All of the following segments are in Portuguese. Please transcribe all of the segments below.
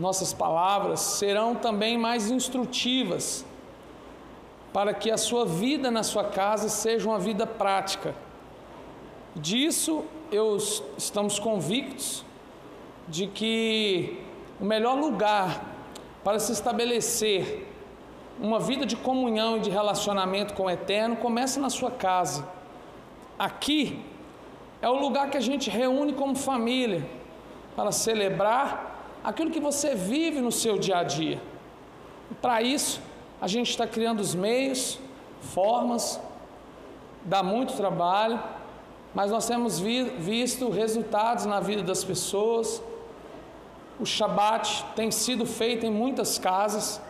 nossas palavras serão também mais instrutivas, para que a sua vida na sua casa seja uma vida prática. Disso eu estamos convictos de que o melhor lugar para se estabelecer uma vida de comunhão e de relacionamento com o Eterno começa na sua casa. Aqui é o lugar que a gente reúne como família para celebrar aquilo que você vive no seu dia a dia. Para isso, a gente está criando os meios, formas, dá muito trabalho, mas nós temos vi visto resultados na vida das pessoas. O Shabat tem sido feito em muitas casas.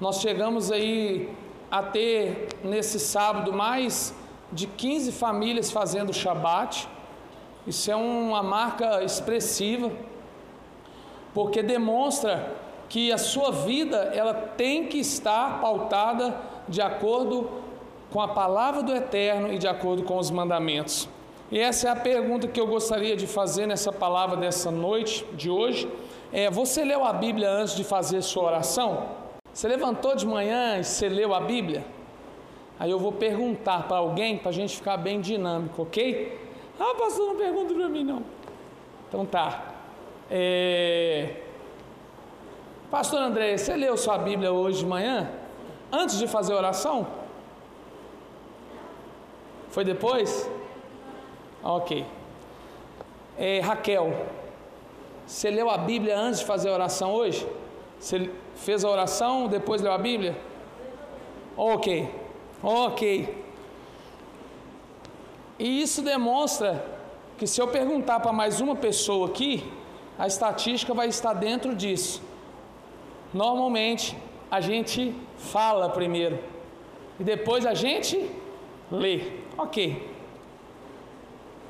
Nós chegamos aí a ter nesse sábado mais de 15 famílias fazendo Shabat. Isso é uma marca expressiva, porque demonstra que a sua vida ela tem que estar pautada de acordo com a palavra do Eterno e de acordo com os mandamentos. E essa é a pergunta que eu gostaria de fazer nessa palavra dessa noite de hoje. É, você leu a Bíblia antes de fazer sua oração? Você levantou de manhã e você leu a Bíblia? Aí eu vou perguntar para alguém para a gente ficar bem dinâmico, ok? Ah, pastor, não pergunta para mim não. Então tá. É... Pastor André, você leu sua Bíblia hoje de manhã? Antes de fazer oração? Foi depois? Ok. É, Raquel, você leu a Bíblia antes de fazer a oração hoje? Você fez a oração, depois leu a Bíblia? Ok, ok. E isso demonstra que se eu perguntar para mais uma pessoa aqui, a estatística vai estar dentro disso. Normalmente a gente fala primeiro e depois a gente lê. Ok.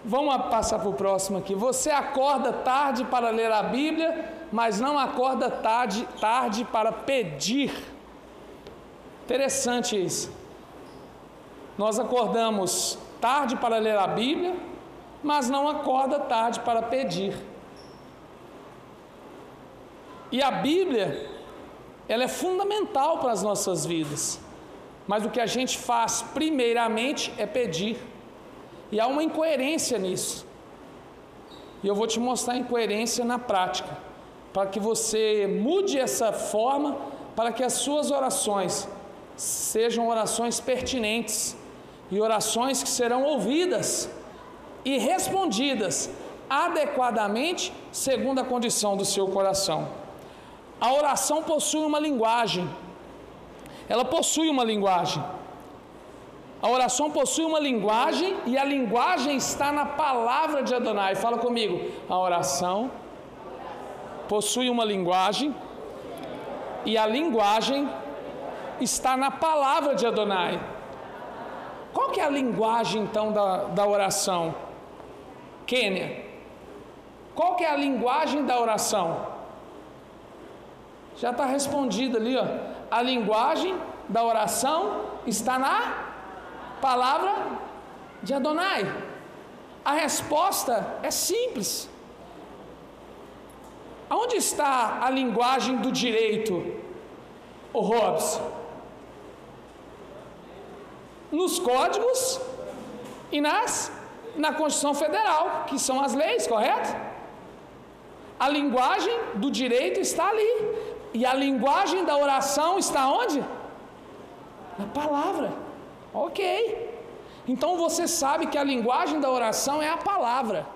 Vamos passar para o próximo aqui. Você acorda tarde para ler a Bíblia mas não acorda tarde, tarde para pedir. Interessante isso. Nós acordamos tarde para ler a Bíblia, mas não acorda tarde para pedir. E a Bíblia, ela é fundamental para as nossas vidas. Mas o que a gente faz primeiramente é pedir. E há uma incoerência nisso. E eu vou te mostrar a incoerência na prática para que você mude essa forma, para que as suas orações sejam orações pertinentes e orações que serão ouvidas e respondidas adequadamente segundo a condição do seu coração. A oração possui uma linguagem. Ela possui uma linguagem. A oração possui uma linguagem e a linguagem está na palavra de Adonai. Fala comigo. A oração possui uma linguagem e a linguagem está na palavra de Adonai. Qual que é a linguagem então da, da oração? Quênia. Qual que é a linguagem da oração? Já está respondido ali, ó. A linguagem da oração está na palavra de Adonai. A resposta é simples. Aonde está a linguagem do direito, o Hobbes? Nos códigos e nas na Constituição Federal, que são as leis, correto? A linguagem do direito está ali. E a linguagem da oração está onde? Na palavra. OK. Então você sabe que a linguagem da oração é a palavra.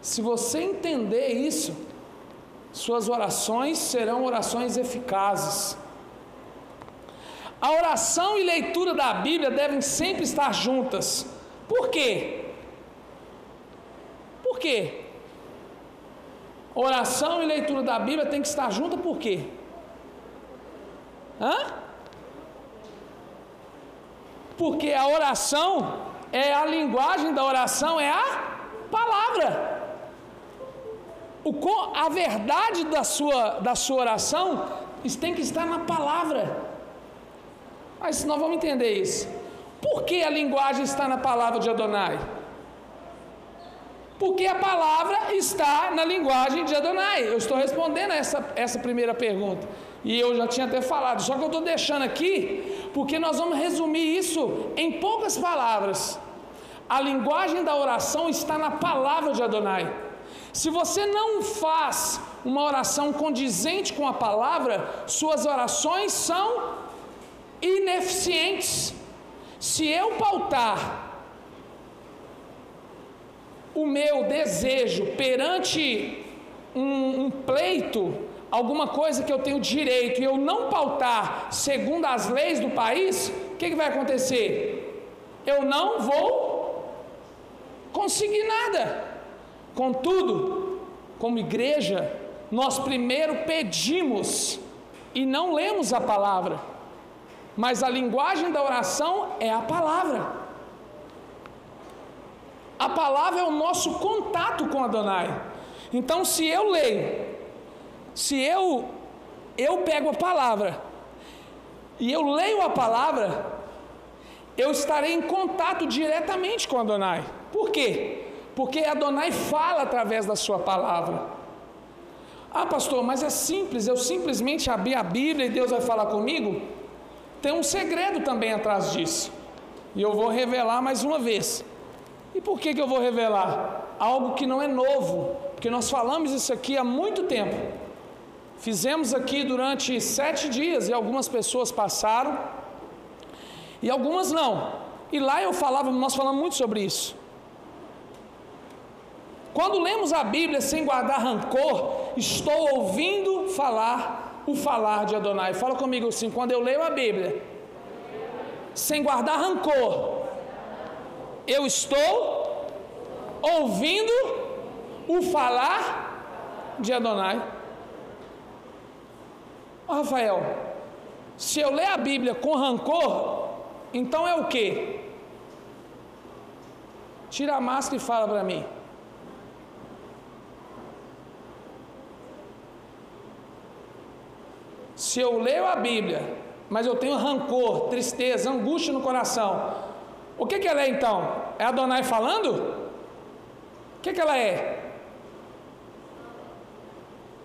Se você entender isso, suas orações serão orações eficazes. A oração e leitura da Bíblia devem sempre estar juntas. Por quê? Por quê? Oração e leitura da Bíblia tem que estar juntas por quê? Hã? Porque a oração é a linguagem da oração é a palavra o, a verdade da sua, da sua oração tem que estar na palavra. Mas nós vamos entender isso. Por que a linguagem está na palavra de Adonai? Porque a palavra está na linguagem de Adonai. Eu estou respondendo essa, essa primeira pergunta. E eu já tinha até falado, só que eu estou deixando aqui, porque nós vamos resumir isso em poucas palavras. A linguagem da oração está na palavra de Adonai. Se você não faz uma oração condizente com a palavra, suas orações são ineficientes. Se eu pautar o meu desejo perante um, um pleito, alguma coisa que eu tenho direito, e eu não pautar segundo as leis do país, o que, que vai acontecer? Eu não vou conseguir nada. Contudo, como igreja, nós primeiro pedimos e não lemos a palavra, mas a linguagem da oração é a palavra. A palavra é o nosso contato com Adonai. Então, se eu leio, se eu eu pego a palavra e eu leio a palavra, eu estarei em contato diretamente com Adonai. Por quê? Porque Adonai fala através da sua palavra. Ah, pastor, mas é simples, eu simplesmente abrir a Bíblia e Deus vai falar comigo? Tem um segredo também atrás disso. E eu vou revelar mais uma vez. E por que, que eu vou revelar? Algo que não é novo, porque nós falamos isso aqui há muito tempo. Fizemos aqui durante sete dias e algumas pessoas passaram e algumas não. E lá eu falava, nós falamos muito sobre isso. Quando lemos a Bíblia sem guardar rancor, estou ouvindo falar o falar de Adonai. Fala comigo assim: quando eu leio a Bíblia, sem guardar rancor, eu estou ouvindo o falar de Adonai. Oh, Rafael, se eu ler a Bíblia com rancor, então é o que? Tira a máscara e fala para mim. Se eu leio a Bíblia, mas eu tenho rancor, tristeza, angústia no coração, o que, que ela é então? É Adonai falando? O que, que ela é?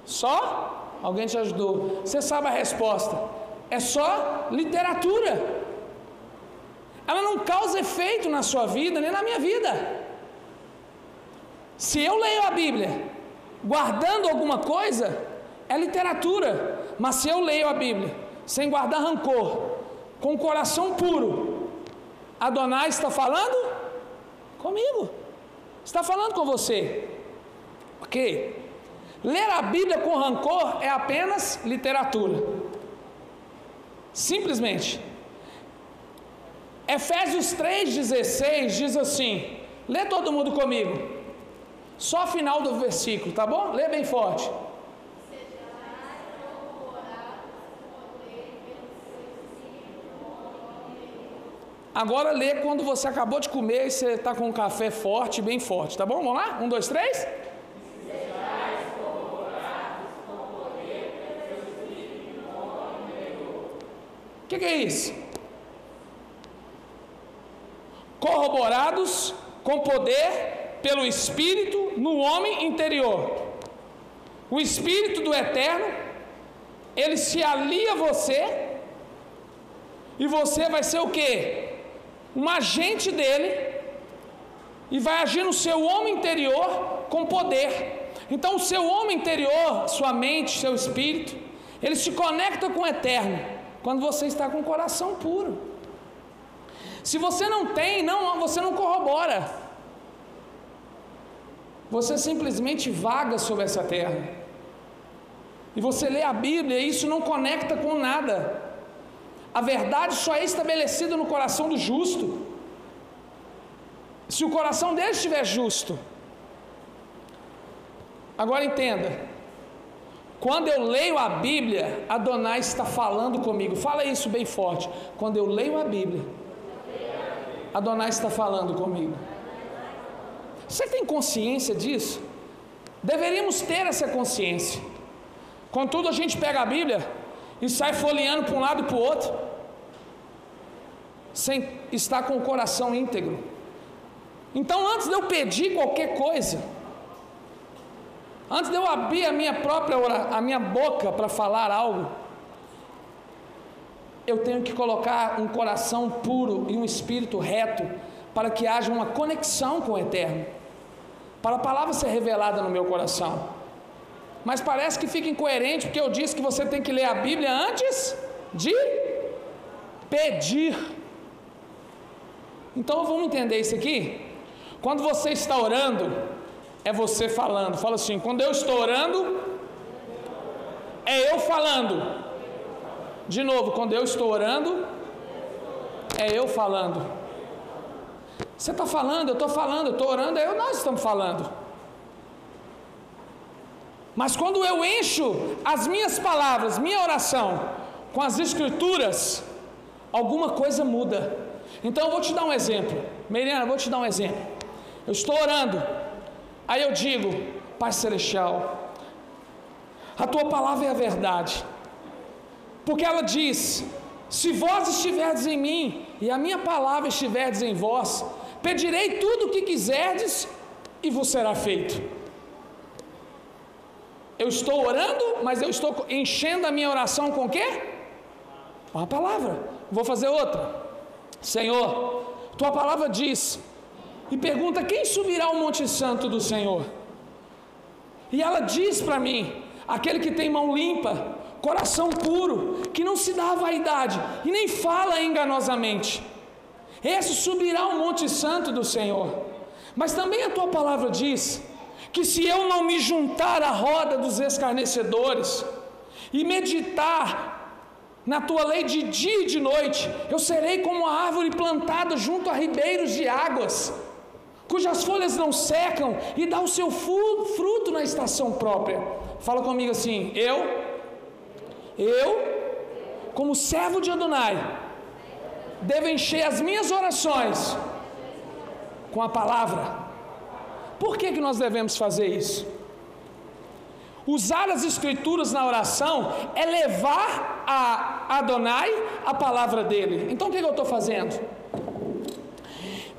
Só? Alguém te ajudou. Você sabe a resposta. É só literatura. Ela não causa efeito na sua vida, nem na minha vida. Se eu leio a Bíblia guardando alguma coisa, é literatura. Mas se eu leio a Bíblia sem guardar rancor, com o coração puro, Adonai está falando comigo, está falando com você. Ok? Ler a Bíblia com rancor é apenas literatura. Simplesmente. Efésios 3,16 diz assim: lê todo mundo comigo. Só final do versículo, tá bom? Lê bem forte. Agora lê quando você acabou de comer e você está com um café forte, bem forte, tá bom? Vamos lá? Um, dois, três. O que, que é isso? Corroborados com poder pelo Espírito no homem interior. O Espírito do Eterno, ele se alia a você, e você vai ser o que? Um agente dele e vai agir no seu homem interior com poder. Então, o seu homem interior, sua mente, seu espírito, ele se conecta com o eterno quando você está com o coração puro. Se você não tem, não, você não corrobora. Você simplesmente vaga sobre essa terra. E você lê a Bíblia e isso não conecta com nada. A verdade só é estabelecida no coração do justo. Se o coração dele estiver justo. Agora entenda. Quando eu leio a Bíblia, Adonai está falando comigo. Fala isso bem forte. Quando eu leio a Bíblia, Adonai está falando comigo. Você tem consciência disso? Deveríamos ter essa consciência. Contudo, a gente pega a Bíblia, e sai folheando para um lado e para o outro, sem estar com o coração íntegro. Então, antes de eu pedir qualquer coisa, antes de eu abrir a minha própria a minha boca para falar algo, eu tenho que colocar um coração puro e um espírito reto para que haja uma conexão com o eterno, para a palavra ser revelada no meu coração. Mas parece que fica incoerente porque eu disse que você tem que ler a Bíblia antes de pedir. Então vamos entender isso aqui? Quando você está orando, é você falando. Fala assim: quando eu estou orando, é eu falando. De novo, quando eu estou orando, é eu falando. Você está falando, eu estou falando, eu estou orando, é eu, nós estamos falando. Mas quando eu encho as minhas palavras, minha oração, com as escrituras, alguma coisa muda. Então eu vou te dar um exemplo. Meriana, vou te dar um exemplo. Eu estou orando, aí eu digo, Pai Celestial, a tua palavra é a verdade, porque ela diz: se vós estiverdes em mim e a minha palavra estiverdes em vós, pedirei tudo o que quiserdes e vos será feito. Eu estou orando, mas eu estou enchendo a minha oração com o quê? Com a palavra. Vou fazer outra. Senhor, tua palavra diz, e pergunta: quem subirá ao Monte Santo do Senhor? E ela diz para mim: aquele que tem mão limpa, coração puro, que não se dá a vaidade e nem fala enganosamente, esse subirá ao Monte Santo do Senhor. Mas também a tua palavra diz que se eu não me juntar à roda dos escarnecedores e meditar na tua lei de dia e de noite, eu serei como uma árvore plantada junto a ribeiros de águas, cujas folhas não secam e dá o seu fruto na estação própria. Fala comigo assim: eu, eu, como servo de Adonai, devo encher as minhas orações com a palavra por que, que nós devemos fazer isso? Usar as escrituras na oração é levar a Adonai a palavra dele. Então o que, que eu estou fazendo?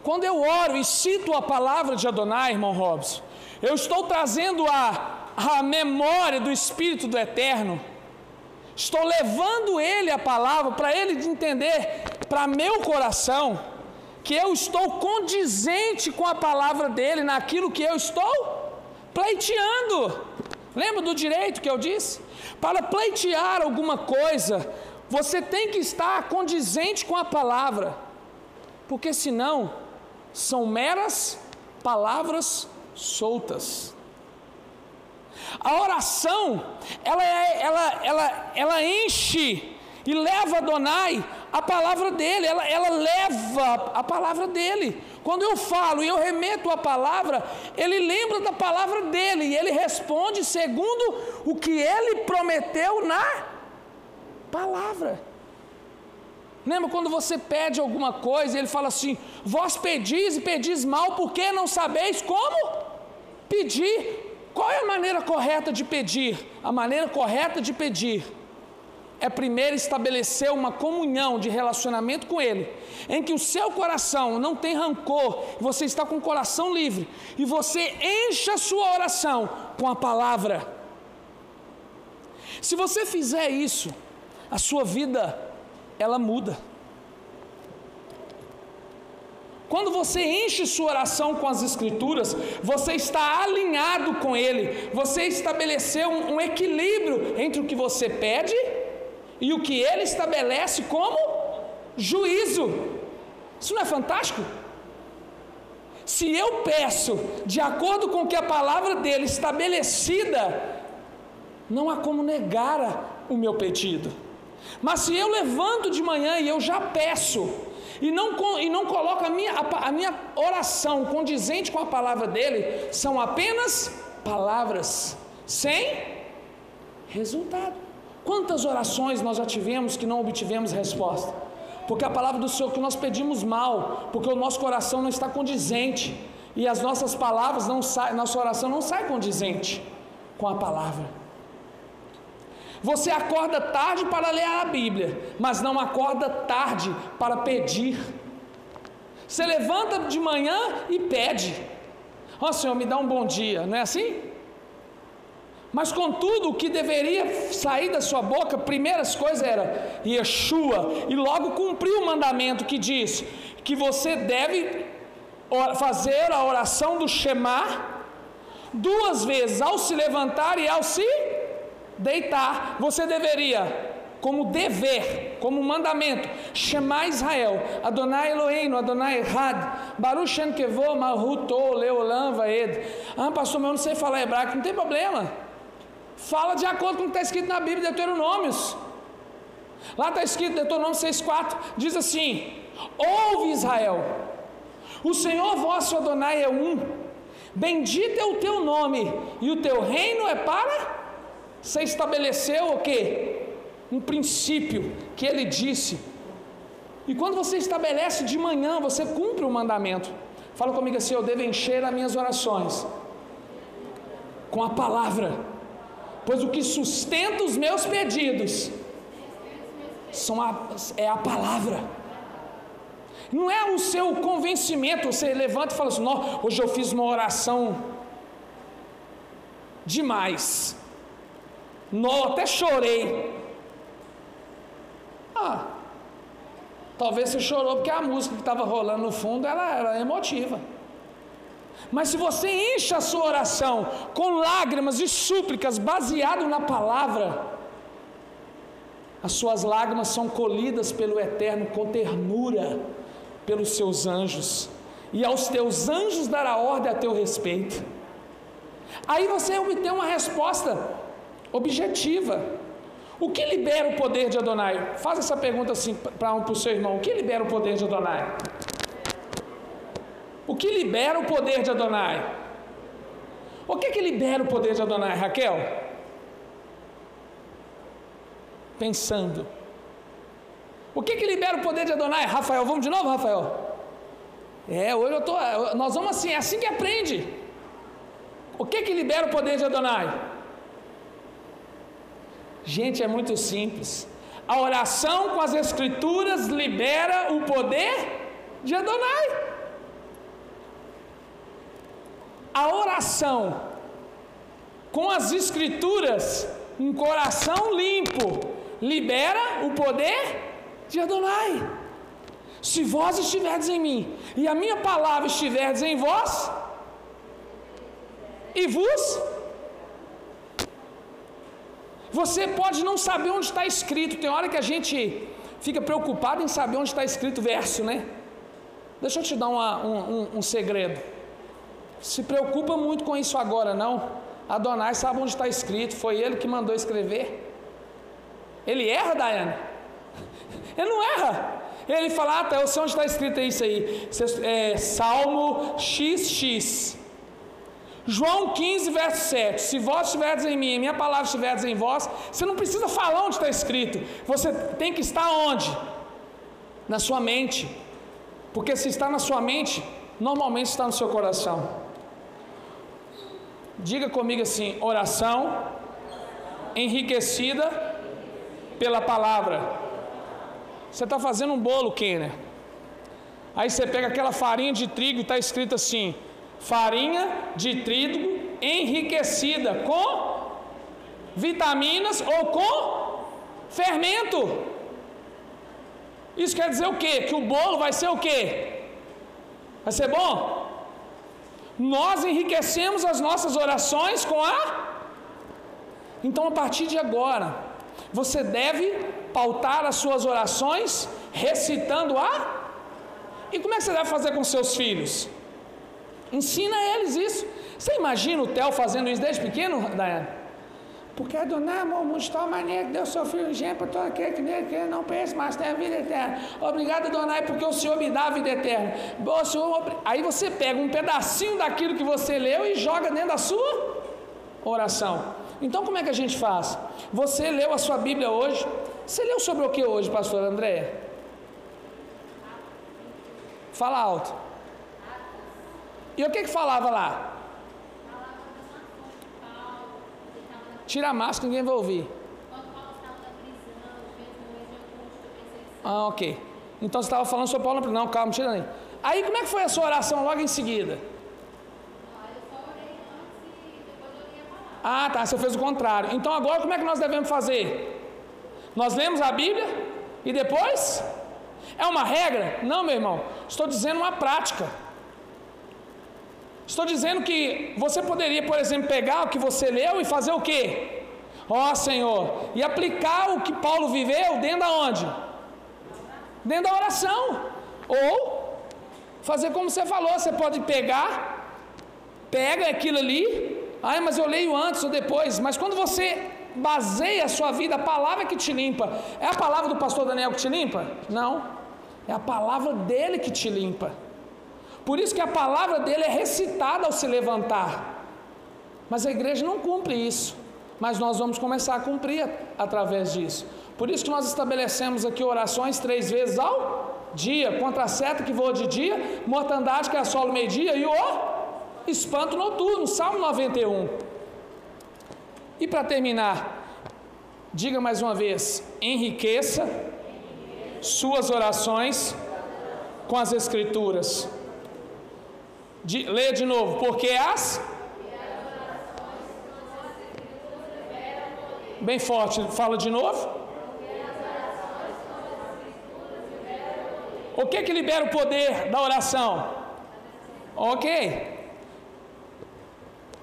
Quando eu oro e cito a palavra de Adonai, irmão Robson, eu estou trazendo a, a memória do Espírito do Eterno, estou levando ele a palavra para ele entender para meu coração que eu estou condizente com a palavra dele naquilo que eu estou pleiteando. Lembra do direito que eu disse? Para pleitear alguma coisa, você tem que estar condizente com a palavra, porque senão são meras palavras soltas. A oração, ela, é, ela, ela, ela enche e leva Adonai a palavra dele, ela, ela leva a palavra dele. Quando eu falo e eu remeto a palavra, ele lembra da palavra dele e ele responde segundo o que ele prometeu na palavra. Lembra quando você pede alguma coisa ele fala assim: Vós pedis e pedis mal, porque não sabeis como pedir? Qual é a maneira correta de pedir? A maneira correta de pedir é primeiro estabelecer uma comunhão de relacionamento com Ele, em que o seu coração não tem rancor, você está com o coração livre, e você enche a sua oração com a palavra. Se você fizer isso, a sua vida, ela muda. Quando você enche sua oração com as Escrituras, você está alinhado com Ele, você estabeleceu um, um equilíbrio entre o que você pede e o que ele estabelece como juízo. Isso não é fantástico? Se eu peço de acordo com o que a palavra dele estabelecida, não há como negar o meu pedido. Mas se eu levanto de manhã e eu já peço, e não, e não coloco a minha, a, a minha oração condizente com a palavra dele, são apenas palavras, sem resultado. Quantas orações nós já tivemos que não obtivemos resposta? Porque a palavra do Senhor que nós pedimos mal, porque o nosso coração não está condizente e as nossas palavras não saem, nossa oração não sai condizente com a palavra. Você acorda tarde para ler a Bíblia, mas não acorda tarde para pedir. Você levanta de manhã e pede. Ó oh, Senhor, me dá um bom dia, não é assim? Mas contudo, o que deveria sair da sua boca, primeiras coisas era Yeshua, e logo cumpriu o mandamento que diz que você deve fazer a oração do Shema duas vezes, ao se levantar e ao se deitar. Você deveria, como dever, como mandamento, Shema Israel, Adonai Eloheinu, Adonai Errad, Baruch Shem Kevo, Malhuto, Leolam Vaed. Ah, pastor, mas eu não sei falar hebraico, não tem problema. Fala de acordo com o que está escrito na Bíblia, Deuteronômios. Lá está escrito, Deuteronômio 6,4, diz assim: Ouve Israel, o Senhor vosso Adonai é um, bendito é o teu nome, e o teu reino é para. Você estabeleceu o que? Um princípio que ele disse. E quando você estabelece de manhã, você cumpre o mandamento. Fala comigo assim: eu devo encher as minhas orações com a palavra, pois o que sustenta os meus pedidos são a, é a palavra. Não é o seu convencimento, você levanta e fala assim: hoje eu fiz uma oração demais. Não, até chorei. Ah, talvez você chorou porque a música que estava rolando no fundo ela era emotiva. Mas se você enche a sua oração com lágrimas e súplicas baseado na palavra, as suas lágrimas são colhidas pelo Eterno com ternura pelos seus anjos, e aos teus anjos dará ordem a teu respeito. Aí você obtém uma resposta objetiva. O que libera o poder de Adonai? Faz essa pergunta assim para um, o seu irmão: o que libera o poder de Adonai? O que libera o poder de Adonai? O que, que libera o poder de Adonai, Raquel? Pensando. O que, que libera o poder de Adonai? Rafael, vamos de novo, Rafael? É, hoje eu tô. Nós vamos assim, é assim que aprende. O que que libera o poder de Adonai? Gente, é muito simples. A oração com as escrituras libera o poder de Adonai. A oração com as escrituras, um coração limpo, libera o poder de Adonai. Se vós estiverdes em mim, e a minha palavra estiverdes em vós, e vos. Você pode não saber onde está escrito, tem hora que a gente fica preocupado em saber onde está escrito o verso, né? Deixa eu te dar uma, um, um, um segredo. Se preocupa muito com isso agora, não. Adonai sabe onde está escrito, foi ele que mandou escrever. Ele erra, Daiane? Ele não erra. Ele fala, ah, tá, eu sei onde está escrito isso aí. É, Salmo XX. João 15, verso 7. Se vós estiverdes em mim, minha palavra estiverdes em vós, você não precisa falar onde está escrito. Você tem que estar onde? Na sua mente. Porque se está na sua mente, normalmente está no seu coração. Diga comigo assim: oração enriquecida pela palavra. Você está fazendo um bolo, Kenner. Aí você pega aquela farinha de trigo e está escrito assim: farinha de trigo enriquecida com vitaminas ou com fermento. Isso quer dizer o quê? Que o bolo vai ser o quê? Vai ser bom? Nós enriquecemos as nossas orações com a. Então, a partir de agora, você deve pautar as suas orações recitando a. E como é que você deve fazer com seus filhos? Ensina eles isso. Você imagina o Theo fazendo isso desde pequeno, Daiane? Porque Adonai amou muito de tal maneira que deu seu filho gêmeo para todo aquele que nele que não pense, mas tem a vida eterna. Obrigado, Adonai, porque o Senhor me dá a vida eterna. O Senhor, aí você pega um pedacinho daquilo que você leu e joga dentro da sua oração. Então como é que a gente faz? Você leu a sua Bíblia hoje, você leu sobre o que hoje, pastor André? Fala alto. E o que que falava lá? Tira a máscara, ninguém vai ouvir. Ah, ok. Então você estava falando sobre Paulo. Não, calma, tira aí. Aí como é que foi a sua oração logo em seguida? Ah, tá, você fez o contrário. Então agora como é que nós devemos fazer? Nós lemos a Bíblia e depois? É uma regra? Não, meu irmão. Estou dizendo uma prática. Estou dizendo que você poderia, por exemplo, pegar o que você leu e fazer o quê? Ó oh, Senhor, e aplicar o que Paulo viveu dentro da onde? Dentro da oração. Ou fazer como você falou, você pode pegar, pega aquilo ali, ah, mas eu leio antes ou depois. Mas quando você baseia a sua vida, a palavra que te limpa, é a palavra do pastor Daniel que te limpa? Não. É a palavra dele que te limpa. Por isso que a palavra dele é recitada ao se levantar. Mas a igreja não cumpre isso. Mas nós vamos começar a cumprir através disso. Por isso que nós estabelecemos aqui orações três vezes ao dia, contra a seta que voa de dia, mortandade que assola o meio-dia e o espanto noturno, Salmo 91. E para terminar, diga mais uma vez: enriqueça suas orações com as Escrituras. De, leia de novo, porque as. Bem forte, fala de novo. O que que libera o poder da oração? Ok.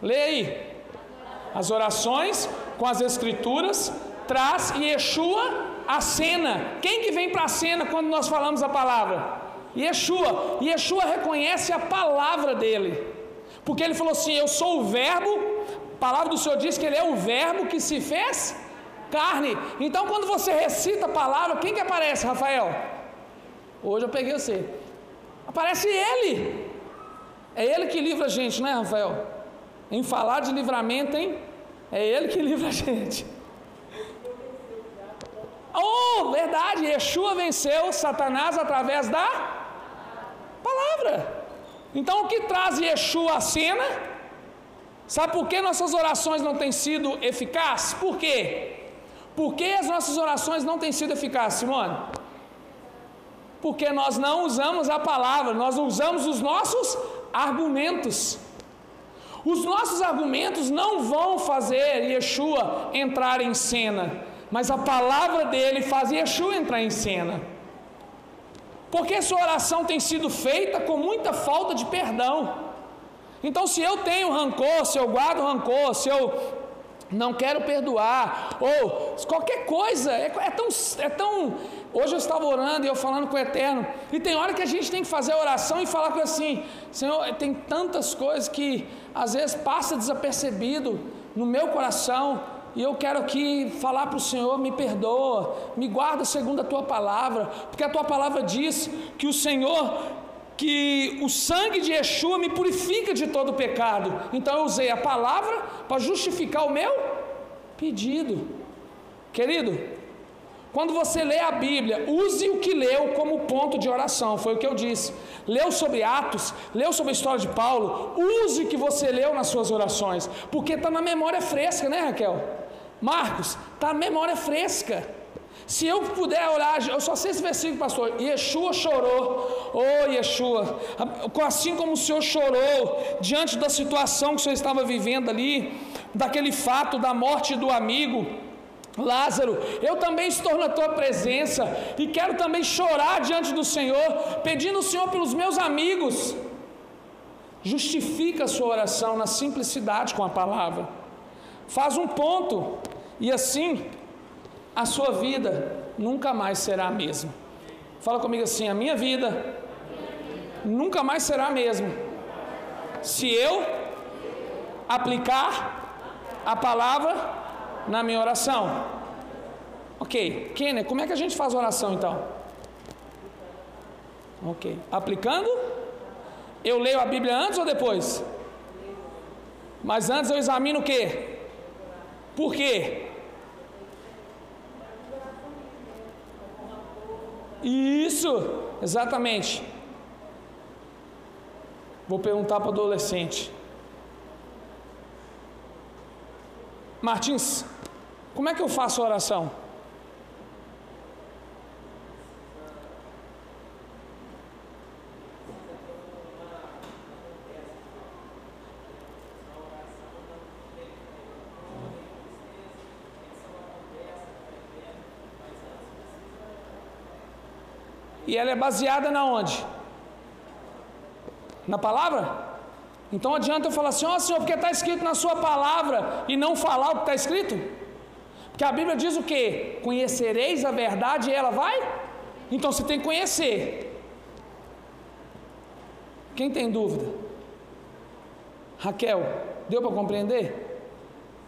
Leia aí. As orações com as escrituras traz Yeshua a cena. Quem que vem para a cena quando nós falamos a palavra? Yeshua. Yeshua reconhece a palavra dele. Porque ele falou assim: Eu sou o Verbo. A palavra do Senhor diz que ele é o Verbo que se fez carne. Então, quando você recita a palavra, quem que aparece, Rafael? Hoje eu peguei você. Aparece ele. É ele que livra a gente, não é, Rafael? Em falar de livramento, hein? É Ele que livra a gente. Oh, verdade, Yeshua venceu Satanás através da palavra. Então, o que traz Yeshua à cena? Sabe por que nossas orações não têm sido eficazes? Por quê? Por que as nossas orações não têm sido eficazes, Simone? Porque nós não usamos a palavra, nós usamos os nossos argumentos. Os nossos argumentos não vão fazer Yeshua entrar em cena, mas a palavra dele faz Yeshua entrar em cena. Porque sua oração tem sido feita com muita falta de perdão. Então, se eu tenho rancor, se eu guardo rancor, se eu não quero perdoar, ou qualquer coisa, é, é, tão, é tão. Hoje eu estava orando e eu falando com o Eterno, e tem hora que a gente tem que fazer a oração e falar com assim: Senhor, tem tantas coisas que às vezes passa desapercebido no meu coração, e eu quero aqui falar para o Senhor: me perdoa, me guarda segundo a tua palavra, porque a tua palavra diz que o Senhor que o sangue de Yeshua me purifica de todo pecado. Então eu usei a palavra para justificar o meu pedido. Querido, quando você lê a Bíblia, use o que leu como ponto de oração, foi o que eu disse. Leu sobre Atos, leu sobre a história de Paulo, use o que você leu nas suas orações, porque está na memória fresca, né, Raquel? Marcos, está na memória fresca. Se eu puder orar, eu só sei esse versículo, pastor. Yeshua chorou, oh Yeshua, assim como o Senhor chorou diante da situação que o Senhor estava vivendo ali, daquele fato da morte do amigo. Lázaro, eu também estou na tua presença e quero também chorar diante do Senhor, pedindo ao Senhor pelos meus amigos. Justifica a sua oração na simplicidade com a palavra. Faz um ponto e assim a sua vida nunca mais será a mesma. Fala comigo assim: a minha vida nunca mais será a mesma. Se eu aplicar a palavra na minha oração. Ok, Kenner, como é que a gente faz oração então? Ok, aplicando? Eu leio a Bíblia antes ou depois? Mas antes eu examino o que? Por quê? Isso, exatamente. Vou perguntar para o adolescente. Martins, como é que eu faço oração? E ela é baseada na onde? Na palavra? Então adianta eu falar assim, ó oh, Senhor, porque está escrito na sua palavra e não falar o que está escrito? Porque a Bíblia diz o que? Conhecereis a verdade e ela vai? Então você tem que conhecer. Quem tem dúvida? Raquel, deu para compreender?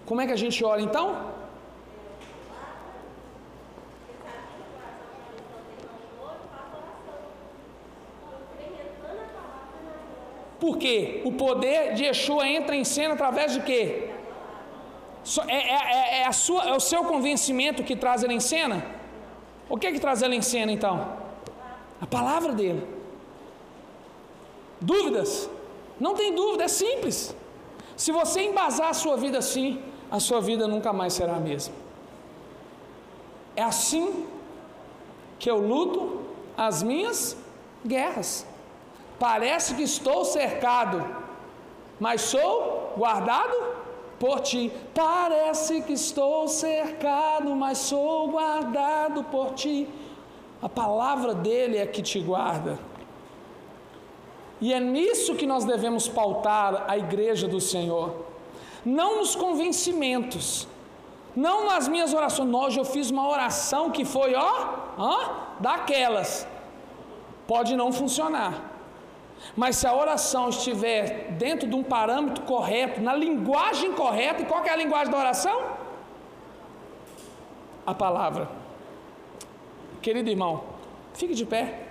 Como é que a gente ora então? Porque o poder de Yeshua entra em cena através de quê? É, é, é, é, sua, é o seu convencimento que traz ele em cena? O que é que traz ele em cena então? A palavra dele. Dúvidas? Não tem dúvida, é simples. Se você embasar a sua vida assim, a sua vida nunca mais será a mesma. É assim que eu luto as minhas guerras. Parece que estou cercado, mas sou guardado por ti. Parece que estou cercado, mas sou guardado por ti. A palavra dele é que te guarda. E é nisso que nós devemos pautar a igreja do Senhor. Não nos convencimentos, não nas minhas orações. Hoje eu fiz uma oração que foi, ó, ó, daquelas. Pode não funcionar. Mas se a oração estiver dentro de um parâmetro correto, na linguagem correta, e qual é a linguagem da oração? A palavra. Querido irmão, fique de pé.